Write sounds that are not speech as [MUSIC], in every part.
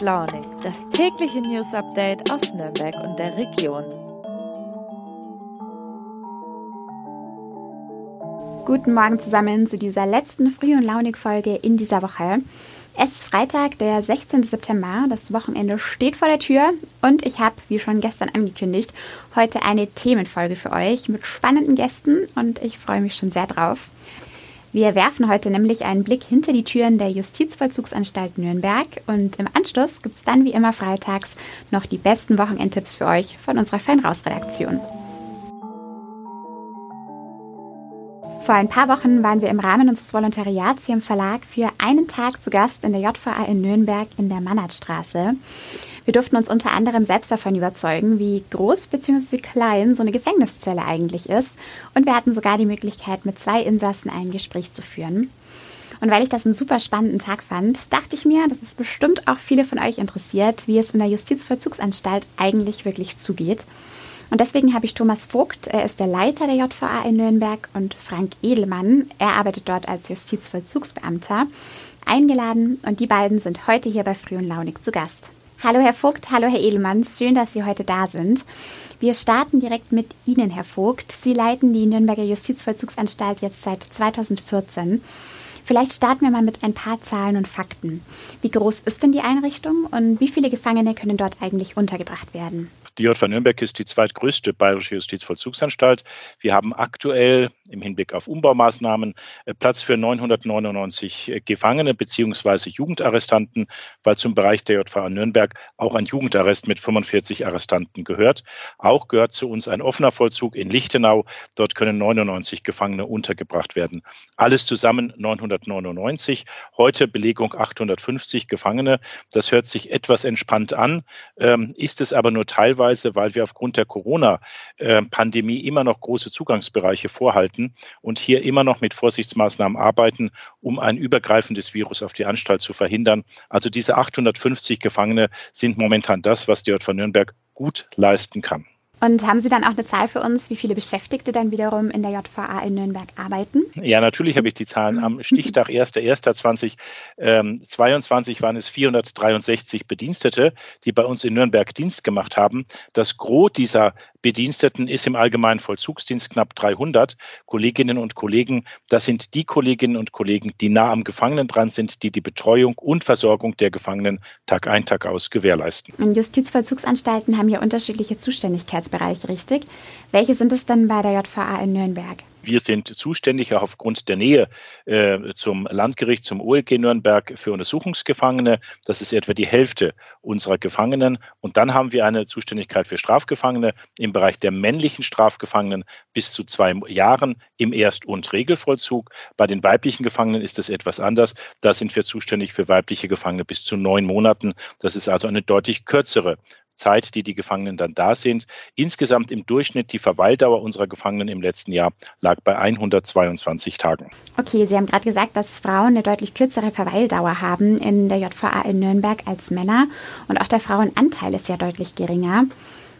Launig, das tägliche News Update aus Nürnberg und der Region. Guten Morgen zusammen zu dieser letzten Früh- und Launig-Folge in dieser Woche. Es ist Freitag, der 16. September. Das Wochenende steht vor der Tür und ich habe, wie schon gestern angekündigt, heute eine Themenfolge für euch mit spannenden Gästen und ich freue mich schon sehr drauf. Wir werfen heute nämlich einen Blick hinter die Türen der Justizvollzugsanstalt Nürnberg und im Anschluss gibt es dann wie immer freitags noch die besten Wochenendtipps für euch von unserer Feinraus-Redaktion. Vor ein paar Wochen waren wir im Rahmen unseres Volontariats hier im Verlag für einen Tag zu Gast in der JVA in Nürnberg in der Mannertstraße. Wir durften uns unter anderem selbst davon überzeugen, wie groß bzw. klein so eine Gefängniszelle eigentlich ist. Und wir hatten sogar die Möglichkeit, mit zwei Insassen ein Gespräch zu führen. Und weil ich das einen super spannenden Tag fand, dachte ich mir, dass es bestimmt auch viele von euch interessiert, wie es in der Justizvollzugsanstalt eigentlich wirklich zugeht. Und deswegen habe ich Thomas Vogt, er ist der Leiter der JVA in Nürnberg, und Frank Edelmann, er arbeitet dort als Justizvollzugsbeamter, eingeladen und die beiden sind heute hier bei Früh und Launig zu Gast. Hallo Herr Vogt, hallo Herr Edelmann, schön, dass Sie heute da sind. Wir starten direkt mit Ihnen, Herr Vogt. Sie leiten die Nürnberger Justizvollzugsanstalt jetzt seit 2014. Vielleicht starten wir mal mit ein paar Zahlen und Fakten. Wie groß ist denn die Einrichtung und wie viele Gefangene können dort eigentlich untergebracht werden? Die JV Nürnberg ist die zweitgrößte bayerische Justizvollzugsanstalt. Wir haben aktuell im Hinblick auf Umbaumaßnahmen äh, Platz für 999 äh, Gefangene bzw. Jugendarrestanten, weil zum Bereich der JVA Nürnberg auch ein Jugendarrest mit 45 Arrestanten gehört. Auch gehört zu uns ein offener Vollzug in Lichtenau. Dort können 99 Gefangene untergebracht werden. Alles zusammen 999. Heute Belegung 850 Gefangene. Das hört sich etwas entspannt an, ähm, ist es aber nur teilweise teilweise, weil wir aufgrund der Corona-Pandemie immer noch große Zugangsbereiche vorhalten und hier immer noch mit Vorsichtsmaßnahmen arbeiten, um ein übergreifendes Virus auf die Anstalt zu verhindern. Also diese 850 Gefangene sind momentan das, was die JV Nürnberg gut leisten kann. Und haben Sie dann auch eine Zahl für uns, wie viele Beschäftigte dann wiederum in der JVA in Nürnberg arbeiten? Ja, natürlich habe ich die Zahlen. Am [LAUGHS] Stichtag 1.1.2022 ähm, waren es 463 Bedienstete, die bei uns in Nürnberg Dienst gemacht haben. Das Gros dieser Bediensteten ist im allgemeinen Vollzugsdienst knapp 300 Kolleginnen und Kollegen. Das sind die Kolleginnen und Kollegen, die nah am Gefangenen dran sind, die die Betreuung und Versorgung der Gefangenen Tag ein, Tag aus gewährleisten. Und Justizvollzugsanstalten haben ja unterschiedliche Zuständigkeitsbereiche, richtig? Welche sind es denn bei der JVA in Nürnberg? Wir sind zuständig auch aufgrund der Nähe äh, zum Landgericht, zum OLG Nürnberg für Untersuchungsgefangene. Das ist etwa die Hälfte unserer Gefangenen. Und dann haben wir eine Zuständigkeit für Strafgefangene im Bereich der männlichen Strafgefangenen bis zu zwei Jahren im Erst- und Regelvollzug. Bei den weiblichen Gefangenen ist das etwas anders. Da sind wir zuständig für weibliche Gefangene bis zu neun Monaten. Das ist also eine deutlich kürzere Zeit, die die Gefangenen dann da sind. Insgesamt im Durchschnitt die Verweildauer unserer Gefangenen im letzten Jahr lag bei 122 Tagen. Okay, Sie haben gerade gesagt, dass Frauen eine deutlich kürzere Verweildauer haben in der JVA in Nürnberg als Männer und auch der Frauenanteil ist ja deutlich geringer.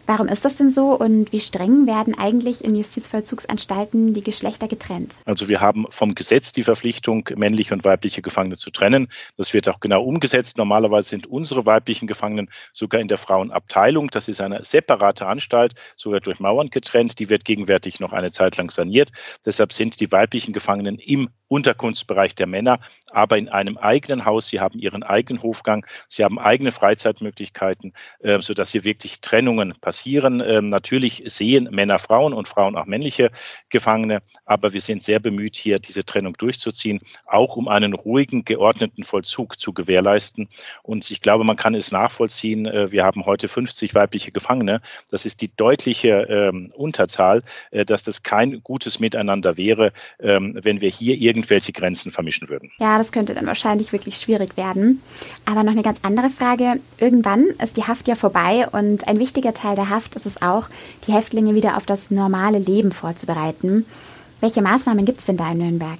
Warum ist das denn so und wie streng werden eigentlich in Justizvollzugsanstalten die Geschlechter getrennt? Also wir haben vom Gesetz die Verpflichtung, männliche und weibliche Gefangene zu trennen. Das wird auch genau umgesetzt. Normalerweise sind unsere weiblichen Gefangenen sogar in der Frauenabteilung. Das ist eine separate Anstalt, sogar durch Mauern getrennt. Die wird gegenwärtig noch eine Zeit lang saniert. Deshalb sind die weiblichen Gefangenen im Unterkunftsbereich der Männer, aber in einem eigenen Haus. Sie haben ihren eigenen Hofgang, sie haben eigene Freizeitmöglichkeiten, äh, sodass hier wirklich Trennungen passieren. Ähm, natürlich sehen Männer Frauen und Frauen auch männliche Gefangene, aber wir sind sehr bemüht, hier diese Trennung durchzuziehen, auch um einen ruhigen, geordneten Vollzug zu gewährleisten. Und ich glaube, man kann es nachvollziehen. Äh, wir haben heute 50 weibliche Gefangene. Das ist die deutliche ähm, Unterzahl, äh, dass das kein gutes Miteinander wäre, ähm, wenn wir hier irgendwie irgendwelche Grenzen vermischen würden. Ja, das könnte dann wahrscheinlich wirklich schwierig werden. Aber noch eine ganz andere Frage. Irgendwann ist die Haft ja vorbei und ein wichtiger Teil der Haft ist es auch, die Häftlinge wieder auf das normale Leben vorzubereiten. Welche Maßnahmen gibt es denn da in Nürnberg?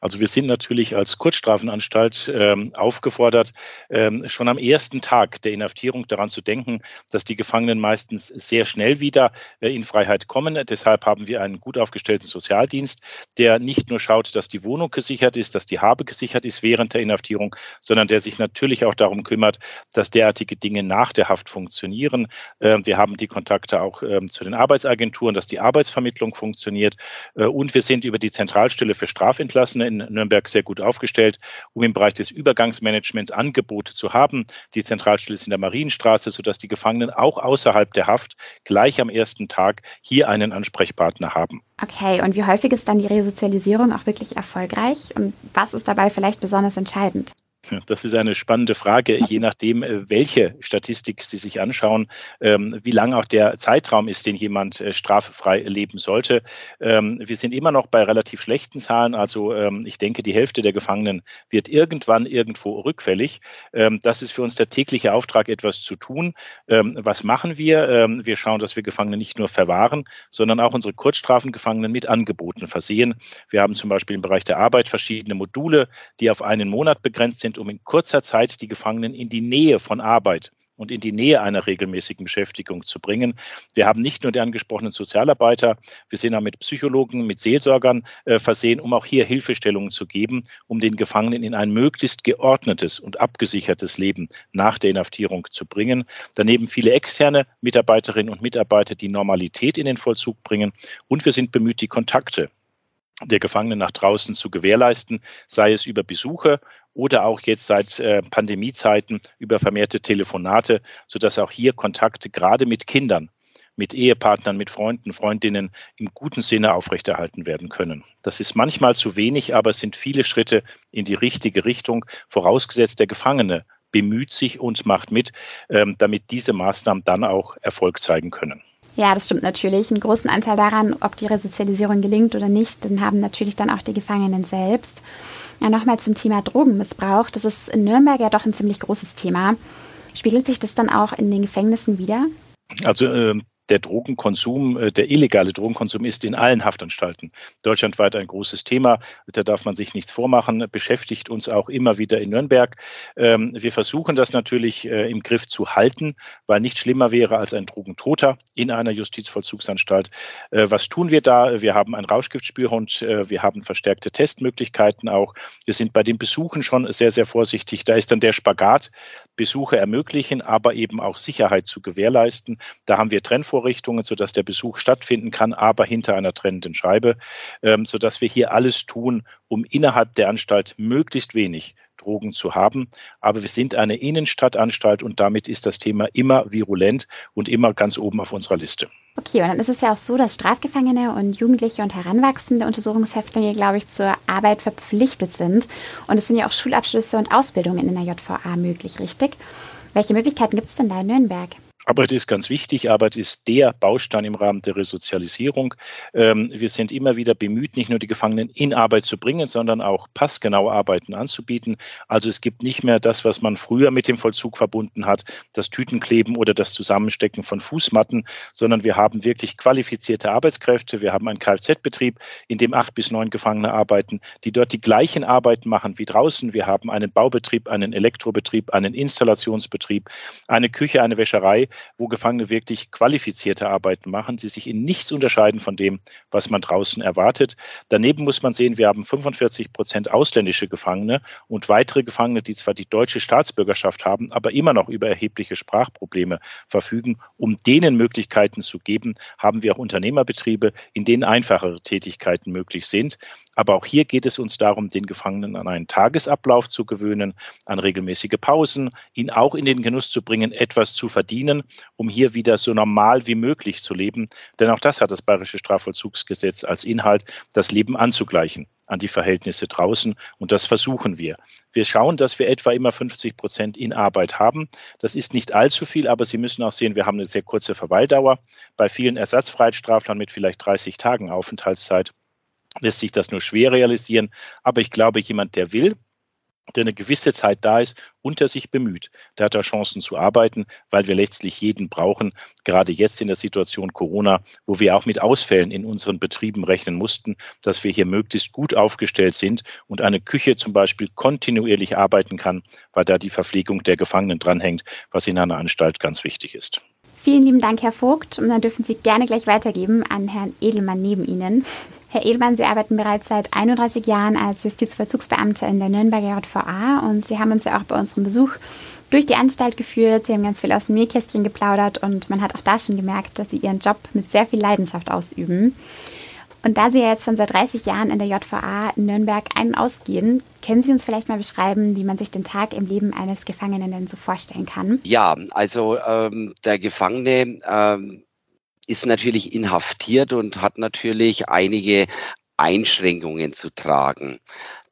Also wir sind natürlich als Kurzstrafenanstalt ähm, aufgefordert, ähm, schon am ersten Tag der Inhaftierung daran zu denken, dass die Gefangenen meistens sehr schnell wieder äh, in Freiheit kommen. Deshalb haben wir einen gut aufgestellten Sozialdienst, der nicht nur schaut, dass die Wohnung gesichert ist, dass die Habe gesichert ist während der Inhaftierung, sondern der sich natürlich auch darum kümmert, dass derartige Dinge nach der Haft funktionieren. Ähm, wir haben die Kontakte auch ähm, zu den Arbeitsagenturen, dass die Arbeitsvermittlung funktioniert. Äh, und wir sind über die Zentralstelle für Strafentlassene in Nürnberg sehr gut aufgestellt, um im Bereich des Übergangsmanagements Angebote zu haben. Die Zentralstelle ist in der Marienstraße, sodass die Gefangenen auch außerhalb der Haft gleich am ersten Tag hier einen Ansprechpartner haben. Okay, und wie häufig ist dann die Resozialisierung auch wirklich erfolgreich? Und was ist dabei vielleicht besonders entscheidend? Das ist eine spannende Frage, je nachdem, äh, welche Statistik Sie sich anschauen, ähm, wie lang auch der Zeitraum ist, den jemand äh, straffrei leben sollte. Ähm, wir sind immer noch bei relativ schlechten Zahlen. Also ähm, ich denke, die Hälfte der Gefangenen wird irgendwann irgendwo rückfällig. Das ist für uns der tägliche Auftrag, etwas zu tun. Was machen wir? Wir schauen, dass wir Gefangene nicht nur verwahren, sondern auch unsere Kurzstrafengefangenen mit Angeboten versehen. Wir haben zum Beispiel im Bereich der Arbeit verschiedene Module, die auf einen Monat begrenzt sind um in kurzer Zeit die Gefangenen in die Nähe von Arbeit und in die Nähe einer regelmäßigen Beschäftigung zu bringen. Wir haben nicht nur die angesprochenen Sozialarbeiter, wir sind auch mit Psychologen, mit Seelsorgern äh, versehen, um auch hier Hilfestellungen zu geben, um den Gefangenen in ein möglichst geordnetes und abgesichertes Leben nach der Inhaftierung zu bringen. Daneben viele externe Mitarbeiterinnen und Mitarbeiter, die Normalität in den Vollzug bringen. Und wir sind bemüht, die Kontakte der Gefangenen nach draußen zu gewährleisten, sei es über Besuche oder auch jetzt seit äh, Pandemiezeiten über vermehrte Telefonate, sodass auch hier Kontakte gerade mit Kindern, mit Ehepartnern, mit Freunden, Freundinnen im guten Sinne aufrechterhalten werden können. Das ist manchmal zu wenig, aber es sind viele Schritte in die richtige Richtung, vorausgesetzt der Gefangene bemüht sich und macht mit, ähm, damit diese Maßnahmen dann auch Erfolg zeigen können. Ja, das stimmt natürlich. Einen großen Anteil daran, ob die Resozialisierung gelingt oder nicht, den haben natürlich dann auch die Gefangenen selbst. Ja, nochmal zum Thema Drogenmissbrauch. Das ist in Nürnberg ja doch ein ziemlich großes Thema. Spiegelt sich das dann auch in den Gefängnissen wieder? Also äh, der Drogenkonsum, äh, der illegale Drogenkonsum ist in allen Haftanstalten deutschlandweit ein großes Thema. Da darf man sich nichts vormachen, beschäftigt uns auch immer wieder in Nürnberg. Ähm, wir versuchen das natürlich äh, im Griff zu halten, weil nichts schlimmer wäre als ein Drogentoter in einer Justizvollzugsanstalt. Äh, was tun wir da? Wir haben ein Rauschgiftspürhund, wir haben verstärkte Testmöglichkeiten auch. Wir sind bei den Besuchen schon sehr, sehr vorsichtig. Da ist dann der Spagat, Besuche ermöglichen, aber eben auch Sicherheit zu gewährleisten. Da haben wir Trennvorrichtungen Vorrichtungen, sodass der Besuch stattfinden kann, aber hinter einer trennenden Scheibe, ähm, sodass wir hier alles tun, um innerhalb der Anstalt möglichst wenig Drogen zu haben. Aber wir sind eine Innenstadtanstalt und damit ist das Thema immer virulent und immer ganz oben auf unserer Liste. Okay, und dann ist es ja auch so, dass Strafgefangene und Jugendliche und heranwachsende Untersuchungshäftlinge, glaube ich, zur Arbeit verpflichtet sind. Und es sind ja auch Schulabschlüsse und Ausbildungen in der JVA möglich, richtig? Welche Möglichkeiten gibt es denn da in Nürnberg? Arbeit ist ganz wichtig. Arbeit ist der Baustein im Rahmen der Resozialisierung. Ähm, wir sind immer wieder bemüht, nicht nur die Gefangenen in Arbeit zu bringen, sondern auch passgenaue Arbeiten anzubieten. Also es gibt nicht mehr das, was man früher mit dem Vollzug verbunden hat, das Tütenkleben oder das Zusammenstecken von Fußmatten, sondern wir haben wirklich qualifizierte Arbeitskräfte. Wir haben einen Kfz-Betrieb, in dem acht bis neun Gefangene arbeiten, die dort die gleichen Arbeiten machen wie draußen. Wir haben einen Baubetrieb, einen Elektrobetrieb, einen Installationsbetrieb, eine Küche, eine Wäscherei wo Gefangene wirklich qualifizierte Arbeiten machen, die sich in nichts unterscheiden von dem, was man draußen erwartet. Daneben muss man sehen, wir haben 45 Prozent ausländische Gefangene und weitere Gefangene, die zwar die deutsche Staatsbürgerschaft haben, aber immer noch über erhebliche Sprachprobleme verfügen. Um denen Möglichkeiten zu geben, haben wir auch Unternehmerbetriebe, in denen einfachere Tätigkeiten möglich sind. Aber auch hier geht es uns darum, den Gefangenen an einen Tagesablauf zu gewöhnen, an regelmäßige Pausen, ihn auch in den Genuss zu bringen, etwas zu verdienen, um hier wieder so normal wie möglich zu leben. Denn auch das hat das Bayerische Strafvollzugsgesetz als Inhalt, das Leben anzugleichen an die Verhältnisse draußen. Und das versuchen wir. Wir schauen, dass wir etwa immer 50 Prozent in Arbeit haben. Das ist nicht allzu viel, aber Sie müssen auch sehen, wir haben eine sehr kurze Verweildauer. Bei vielen Ersatzfreiheitsstraflern mit vielleicht 30 Tagen Aufenthaltszeit lässt sich das nur schwer realisieren. Aber ich glaube, jemand, der will, der eine gewisse Zeit da ist und der sich bemüht. Der hat da Chancen zu arbeiten, weil wir letztlich jeden brauchen, gerade jetzt in der Situation Corona, wo wir auch mit Ausfällen in unseren Betrieben rechnen mussten, dass wir hier möglichst gut aufgestellt sind und eine Küche zum Beispiel kontinuierlich arbeiten kann, weil da die Verpflegung der Gefangenen dranhängt, was in einer Anstalt ganz wichtig ist. Vielen lieben Dank, Herr Vogt. Und dann dürfen Sie gerne gleich weitergeben an Herrn Edelmann neben Ihnen. Herr Edelmann, Sie arbeiten bereits seit 31 Jahren als Justizvollzugsbeamter in der Nürnberger JVA und Sie haben uns ja auch bei unserem Besuch durch die Anstalt geführt. Sie haben ganz viel aus dem Nähkästchen geplaudert und man hat auch da schon gemerkt, dass Sie Ihren Job mit sehr viel Leidenschaft ausüben. Und da Sie ja jetzt schon seit 30 Jahren in der JVA in Nürnberg ein- und ausgehen, können Sie uns vielleicht mal beschreiben, wie man sich den Tag im Leben eines Gefangenen denn so vorstellen kann? Ja, also ähm, der Gefangene ähm, ist natürlich inhaftiert und hat natürlich einige Einschränkungen zu tragen.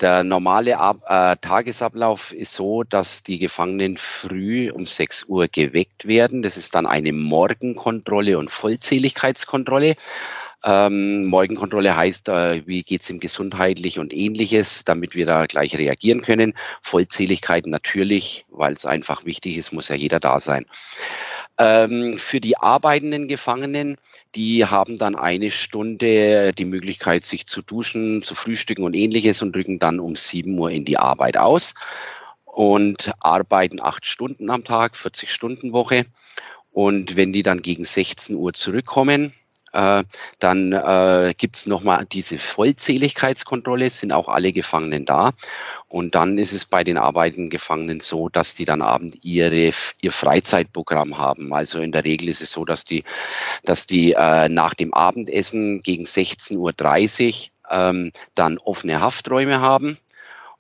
Der normale Ab äh, Tagesablauf ist so, dass die Gefangenen früh um 6 Uhr geweckt werden. Das ist dann eine Morgenkontrolle und Vollzähligkeitskontrolle. Ähm, Morgenkontrolle heißt, äh, wie geht's ihm gesundheitlich und ähnliches, damit wir da gleich reagieren können. Vollzähligkeit natürlich, weil es einfach wichtig ist, muss ja jeder da sein. Ähm, für die arbeitenden Gefangenen, die haben dann eine Stunde die Möglichkeit, sich zu duschen, zu frühstücken und ähnliches und rücken dann um 7 Uhr in die Arbeit aus und arbeiten acht Stunden am Tag, 40 Stunden Woche. Und wenn die dann gegen 16 Uhr zurückkommen, äh, dann äh, gibt es nochmal diese Vollzähligkeitskontrolle, sind auch alle Gefangenen da. Und dann ist es bei den arbeitenden Gefangenen so, dass die dann abend ihre, ihr Freizeitprogramm haben. Also in der Regel ist es so, dass die, dass die äh, nach dem Abendessen gegen 16.30 Uhr ähm, dann offene Hafträume haben.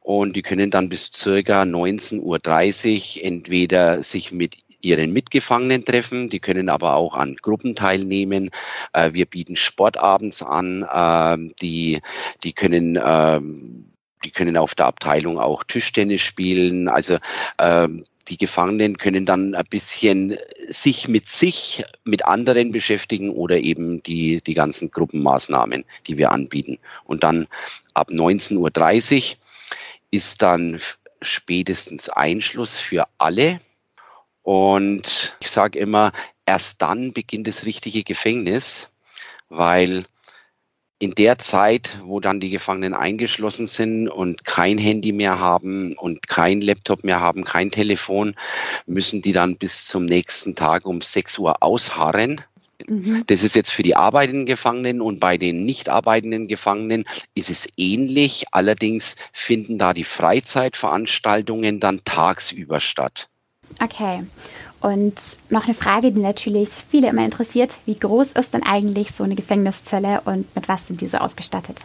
Und die können dann bis circa 19.30 Uhr entweder sich mit ihren Mitgefangenen treffen. Die können aber auch an Gruppen teilnehmen. Äh, wir bieten Sportabends an. Äh, die, die können äh, die können auf der Abteilung auch Tischtennis spielen. Also ähm, die Gefangenen können dann ein bisschen sich mit sich, mit anderen beschäftigen oder eben die, die ganzen Gruppenmaßnahmen, die wir anbieten. Und dann ab 19.30 Uhr ist dann spätestens Einschluss für alle. Und ich sage immer, erst dann beginnt das richtige Gefängnis, weil in der Zeit, wo dann die Gefangenen eingeschlossen sind und kein Handy mehr haben und kein Laptop mehr haben, kein Telefon, müssen die dann bis zum nächsten Tag um 6 Uhr ausharren. Mhm. Das ist jetzt für die arbeitenden Gefangenen und bei den nicht arbeitenden Gefangenen ist es ähnlich. Allerdings finden da die Freizeitveranstaltungen dann tagsüber statt. Okay. Und noch eine Frage, die natürlich viele immer interessiert. Wie groß ist denn eigentlich so eine Gefängniszelle und mit was sind diese ausgestattet?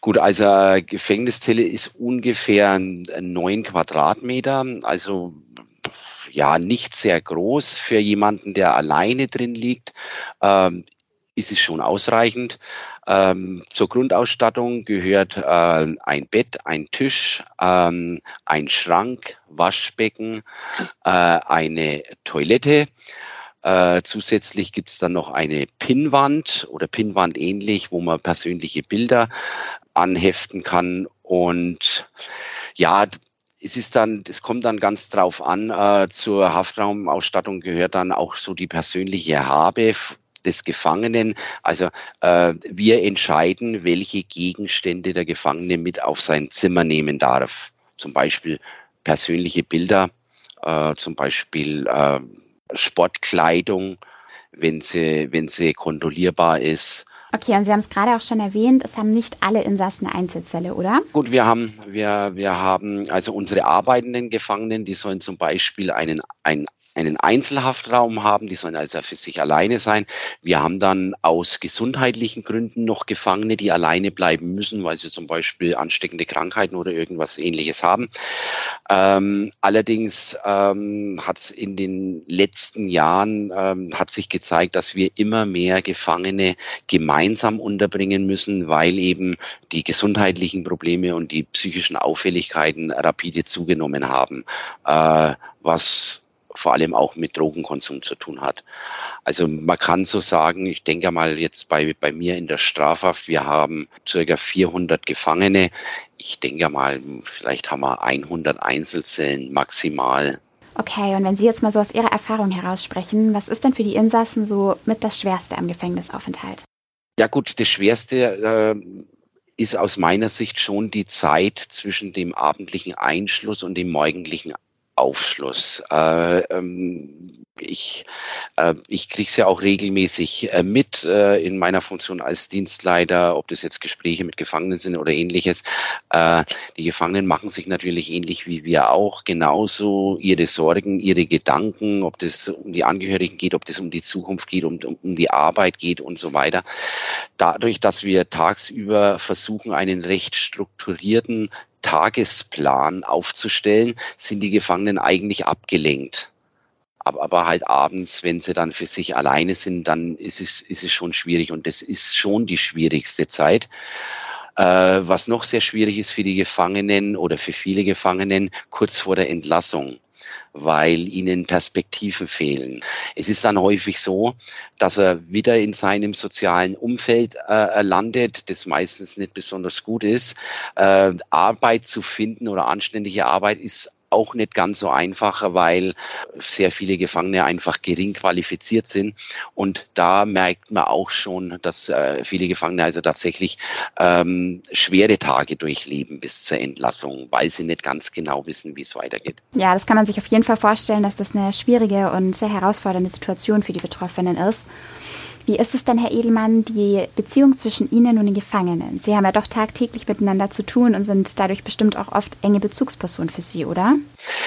Gut, also Gefängniszelle ist ungefähr neun Quadratmeter, also ja nicht sehr groß für jemanden, der alleine drin liegt. Ähm, ist es schon ausreichend. Ähm, zur Grundausstattung gehört äh, ein Bett, ein Tisch, ähm, ein Schrank, Waschbecken, äh, eine Toilette. Äh, zusätzlich gibt es dann noch eine Pinnwand oder Pinnwand ähnlich, wo man persönliche Bilder anheften kann. Und ja, es ist dann, es kommt dann ganz drauf an, äh, zur Haftraumausstattung gehört dann auch so die persönliche Habe des Gefangenen. Also äh, wir entscheiden, welche Gegenstände der Gefangene mit auf sein Zimmer nehmen darf. Zum Beispiel persönliche Bilder, äh, zum Beispiel äh, Sportkleidung, wenn sie, wenn sie kontrollierbar ist. Okay, und Sie haben es gerade auch schon erwähnt, es haben nicht alle Insassen eine Einzelzelle, oder? Gut, wir haben, wir, wir haben also unsere arbeitenden Gefangenen, die sollen zum Beispiel einen, ein einen Einzelhaftraum haben, die sollen also für sich alleine sein. Wir haben dann aus gesundheitlichen Gründen noch Gefangene, die alleine bleiben müssen, weil sie zum Beispiel ansteckende Krankheiten oder irgendwas ähnliches haben. Ähm, allerdings ähm, hat es in den letzten Jahren ähm, hat sich gezeigt, dass wir immer mehr Gefangene gemeinsam unterbringen müssen, weil eben die gesundheitlichen Probleme und die psychischen Auffälligkeiten rapide zugenommen haben, äh, was vor allem auch mit Drogenkonsum zu tun hat. Also man kann so sagen, ich denke mal jetzt bei, bei mir in der Strafhaft, wir haben circa 400 Gefangene. Ich denke mal, vielleicht haben wir 100 Einzelzellen maximal. Okay, und wenn Sie jetzt mal so aus Ihrer Erfahrung heraus sprechen, was ist denn für die Insassen so mit das Schwerste am Gefängnisaufenthalt? Ja gut, das Schwerste äh, ist aus meiner Sicht schon die Zeit zwischen dem abendlichen Einschluss und dem morgendlichen Aufschluss. Äh, ähm, ich, äh, ich kriege es ja auch regelmäßig äh, mit äh, in meiner Funktion als Dienstleiter, ob das jetzt Gespräche mit Gefangenen sind oder ähnliches. Äh, die Gefangenen machen sich natürlich ähnlich wie wir auch genauso ihre Sorgen, ihre Gedanken, ob das um die Angehörigen geht, ob das um die Zukunft geht, um, um die Arbeit geht und so weiter. Dadurch, dass wir tagsüber versuchen, einen recht strukturierten Tagesplan aufzustellen, sind die Gefangenen eigentlich abgelenkt. Aber, aber halt abends, wenn sie dann für sich alleine sind, dann ist es, ist es schon schwierig und das ist schon die schwierigste Zeit. Äh, was noch sehr schwierig ist für die Gefangenen oder für viele Gefangenen kurz vor der Entlassung weil ihnen Perspektiven fehlen. Es ist dann häufig so, dass er wieder in seinem sozialen Umfeld äh, landet, das meistens nicht besonders gut ist. Äh, Arbeit zu finden oder anständige Arbeit ist auch nicht ganz so einfach, weil sehr viele Gefangene einfach gering qualifiziert sind. Und da merkt man auch schon, dass äh, viele Gefangene also tatsächlich ähm, schwere Tage durchleben bis zur Entlassung, weil sie nicht ganz genau wissen, wie es weitergeht. Ja, das kann man sich auf jeden Fall vorstellen, dass das eine schwierige und sehr herausfordernde Situation für die Betroffenen ist. Wie ist es denn, Herr Edelmann, die Beziehung zwischen Ihnen und den Gefangenen? Sie haben ja doch tagtäglich miteinander zu tun und sind dadurch bestimmt auch oft enge Bezugspersonen für Sie, oder?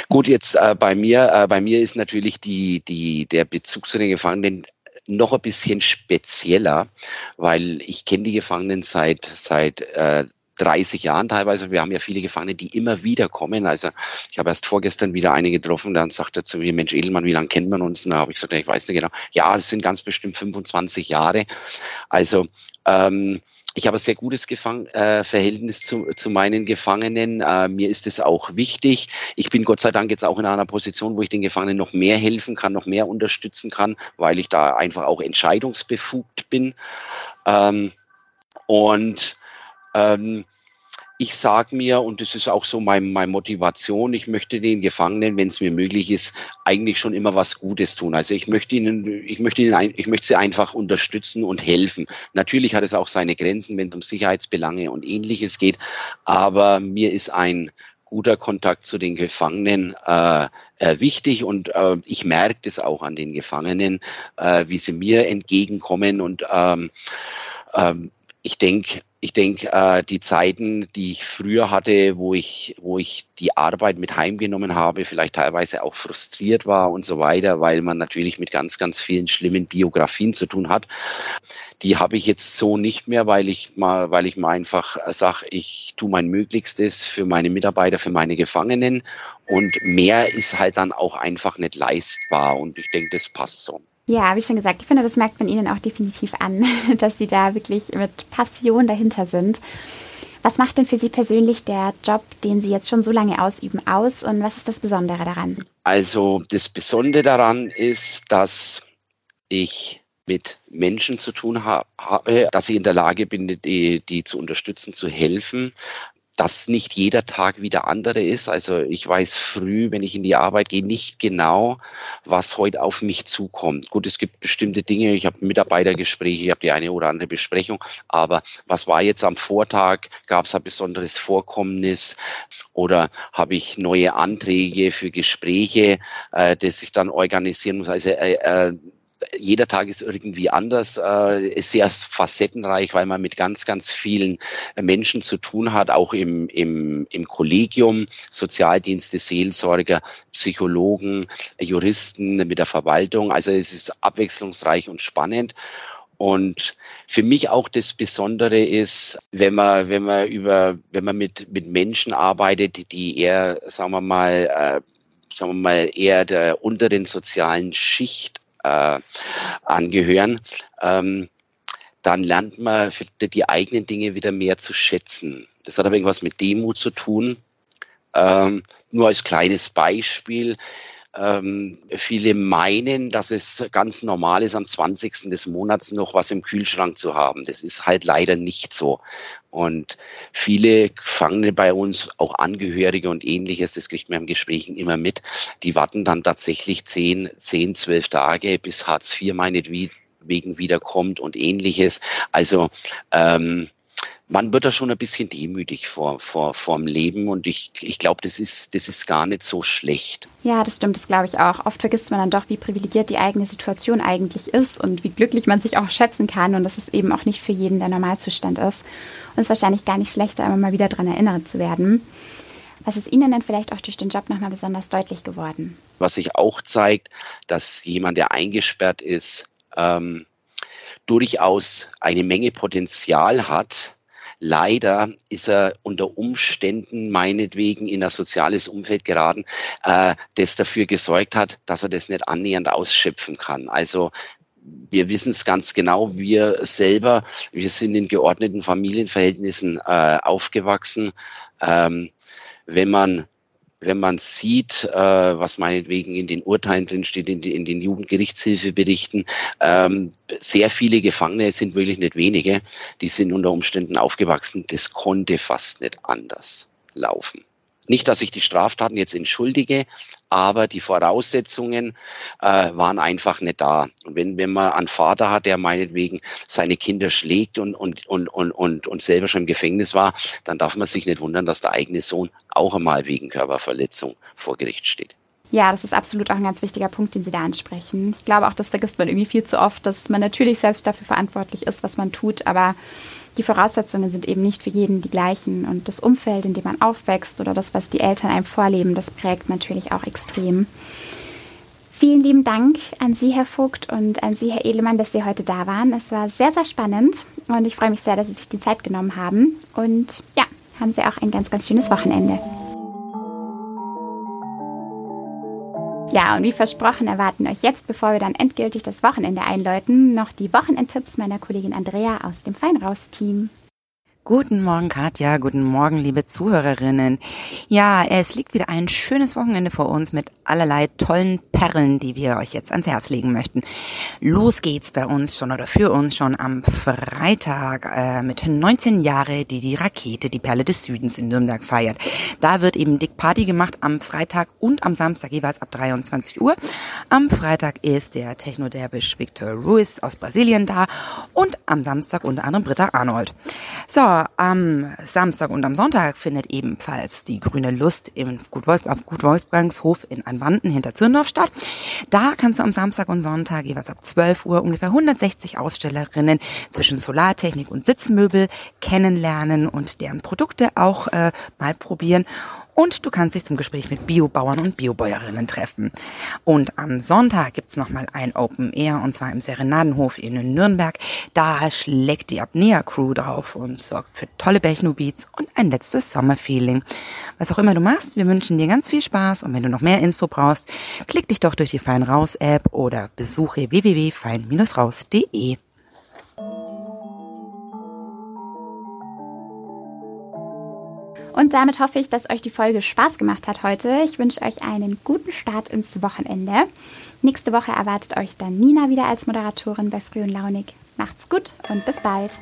Gut, jetzt äh, bei mir, äh, bei mir ist natürlich die, die, der Bezug zu den Gefangenen noch ein bisschen spezieller, weil ich kenne die Gefangenen seit, seit äh, 30 Jahren teilweise. Wir haben ja viele Gefangene, die immer wieder kommen. Also ich habe erst vorgestern wieder eine getroffen, dann sagt er zu mir, Mensch Edelmann, wie lange kennt man uns? Und da habe ich gesagt, ich weiß nicht genau. Ja, es sind ganz bestimmt 25 Jahre. Also ähm, ich habe ein sehr gutes Gefang äh, Verhältnis zu, zu meinen Gefangenen. Äh, mir ist es auch wichtig. Ich bin Gott sei Dank jetzt auch in einer Position, wo ich den Gefangenen noch mehr helfen kann, noch mehr unterstützen kann, weil ich da einfach auch entscheidungsbefugt bin. Ähm, und ähm, ich sage mir, und das ist auch so mein, meine Motivation, ich möchte den Gefangenen, wenn es mir möglich ist, eigentlich schon immer was Gutes tun. Also ich möchte ihnen, ich möchte ihnen, ich möchte sie einfach unterstützen und helfen. Natürlich hat es auch seine Grenzen, wenn es um Sicherheitsbelange und ähnliches geht, aber mir ist ein guter Kontakt zu den Gefangenen äh, äh, wichtig und äh, ich merke das auch an den Gefangenen, äh, wie sie mir entgegenkommen und ähm, ähm, ich denke, ich denke, äh, die Zeiten, die ich früher hatte, wo ich, wo ich die Arbeit mit heimgenommen habe, vielleicht teilweise auch frustriert war und so weiter, weil man natürlich mit ganz, ganz vielen schlimmen Biografien zu tun hat, die habe ich jetzt so nicht mehr, weil ich mal, weil ich mal einfach sage, ich tue mein Möglichstes für meine Mitarbeiter, für meine Gefangenen und mehr ist halt dann auch einfach nicht leistbar und ich denke, das passt so. Ja, wie schon gesagt, ich finde, das merkt man Ihnen auch definitiv an, [LAUGHS] dass Sie da wirklich mit Passion dahinter sind. Was macht denn für Sie persönlich der Job, den Sie jetzt schon so lange ausüben, aus und was ist das Besondere daran? Also das Besondere daran ist, dass ich mit Menschen zu tun habe, dass ich in der Lage bin, die, die zu unterstützen, zu helfen, dass nicht jeder Tag wie der andere ist. Also ich weiß früh, wenn ich in die Arbeit gehe, nicht genau, was heute auf mich zukommt. Gut, es gibt bestimmte Dinge, ich habe Mitarbeitergespräche, ich habe die eine oder andere Besprechung, aber was war jetzt am Vortag? Gab es ein besonderes Vorkommnis oder habe ich neue Anträge für Gespräche, äh, das ich dann organisieren muss? Also äh, äh, jeder Tag ist irgendwie anders, äh, ist sehr facettenreich, weil man mit ganz, ganz vielen Menschen zu tun hat, auch im, im, im Kollegium, Sozialdienste, Seelsorger, Psychologen, Juristen mit der Verwaltung. Also es ist abwechslungsreich und spannend. Und für mich auch das Besondere ist, wenn man, wenn man über, wenn man mit, mit Menschen arbeitet, die eher, sagen wir mal, äh, sagen wir mal, eher der unteren sozialen Schicht äh, angehören, ähm, dann lernt man die eigenen Dinge wieder mehr zu schätzen. Das hat aber irgendwas mit Demut zu tun. Ähm, nur als kleines Beispiel. Ähm, viele meinen, dass es ganz normal ist, am 20. des Monats noch was im Kühlschrank zu haben. Das ist halt leider nicht so. Und viele Gefangene bei uns, auch Angehörige und ähnliches, das kriegt man im Gesprächen immer mit, die warten dann tatsächlich 10, 10, 12 Tage, bis Hartz IV meinetwegen wiederkommt und ähnliches. Also ähm, man wird da schon ein bisschen demütig vor, vor, vor dem Leben und ich, ich glaube, das ist, das ist gar nicht so schlecht. Ja, das stimmt, das glaube ich auch. Oft vergisst man dann doch, wie privilegiert die eigene Situation eigentlich ist und wie glücklich man sich auch schätzen kann und dass es eben auch nicht für jeden der Normalzustand ist. Und es ist wahrscheinlich gar nicht schlechter, immer mal wieder daran erinnert zu werden. Was ist Ihnen denn vielleicht auch durch den Job nochmal besonders deutlich geworden? Was sich auch zeigt, dass jemand, der eingesperrt ist, ähm, durchaus eine Menge Potenzial hat, Leider ist er unter Umständen meinetwegen in ein soziales Umfeld geraten, äh, das dafür gesorgt hat, dass er das nicht annähernd ausschöpfen kann. Also wir wissen es ganz genau, wir selber, wir sind in geordneten Familienverhältnissen äh, aufgewachsen. Ähm, wenn man wenn man sieht, äh, was meinetwegen in den Urteilen drin steht, in, in den Jugendgerichtshilfeberichten, ähm, sehr viele Gefangene sind wirklich nicht wenige, die sind unter Umständen aufgewachsen. Das konnte fast nicht anders laufen. Nicht, dass ich die Straftaten jetzt entschuldige, aber die Voraussetzungen äh, waren einfach nicht da. Und wenn, wenn man einen Vater hat, der meinetwegen seine Kinder schlägt und, und, und, und, und, und selber schon im Gefängnis war, dann darf man sich nicht wundern, dass der eigene Sohn auch einmal wegen Körperverletzung vor Gericht steht. Ja, das ist absolut auch ein ganz wichtiger Punkt, den Sie da ansprechen. Ich glaube auch, das vergisst man irgendwie viel zu oft, dass man natürlich selbst dafür verantwortlich ist, was man tut, aber die Voraussetzungen sind eben nicht für jeden die gleichen. Und das Umfeld, in dem man aufwächst oder das, was die Eltern einem vorleben, das prägt natürlich auch extrem. Vielen lieben Dank an Sie, Herr Vogt, und an Sie, Herr Ehlemann, dass Sie heute da waren. Es war sehr, sehr spannend und ich freue mich sehr, dass Sie sich die Zeit genommen haben. Und ja, haben Sie auch ein ganz, ganz schönes Wochenende. Ja, und wie versprochen erwarten euch jetzt, bevor wir dann endgültig das Wochenende einläuten, noch die Wochenendtipps meiner Kollegin Andrea aus dem Feinraus-Team. Guten Morgen, Katja. Guten Morgen, liebe Zuhörerinnen. Ja, es liegt wieder ein schönes Wochenende vor uns mit allerlei tollen Perlen, die wir euch jetzt ans Herz legen möchten. Los geht's bei uns schon oder für uns schon am Freitag äh, mit 19 Jahre, die die Rakete, die Perle des Südens in Nürnberg feiert. Da wird eben dick Party gemacht am Freitag und am Samstag jeweils ab 23 Uhr. Am Freitag ist der Technoderbisch Victor Ruiz aus Brasilien da und am Samstag unter anderem Britta Arnold. So, am Samstag und am Sonntag findet ebenfalls die Grüne Lust im Gut, Wolf, Gut Wolfgangshof in Anwanden hinter Zürndorf statt. Da kannst du am Samstag und Sonntag jeweils ab 12 Uhr ungefähr 160 Ausstellerinnen zwischen Solartechnik und Sitzmöbel kennenlernen und deren Produkte auch äh, mal probieren und du kannst dich zum Gespräch mit Biobauern und Biobäuerinnen treffen. Und am Sonntag gibt's nochmal ein Open Air und zwar im Serenadenhof in Nürnberg. Da schlägt die Apnea Crew drauf und sorgt für tolle Bechno-Beats und ein letztes Sommerfeeling. Was auch immer du machst, wir wünschen dir ganz viel Spaß und wenn du noch mehr Info brauchst, klick dich doch durch die Fein Raus App oder besuche www.fein-raus.de. Und damit hoffe ich, dass euch die Folge Spaß gemacht hat heute. Ich wünsche euch einen guten Start ins Wochenende. Nächste Woche erwartet euch dann Nina wieder als Moderatorin bei Früh und Launig. Macht's gut und bis bald.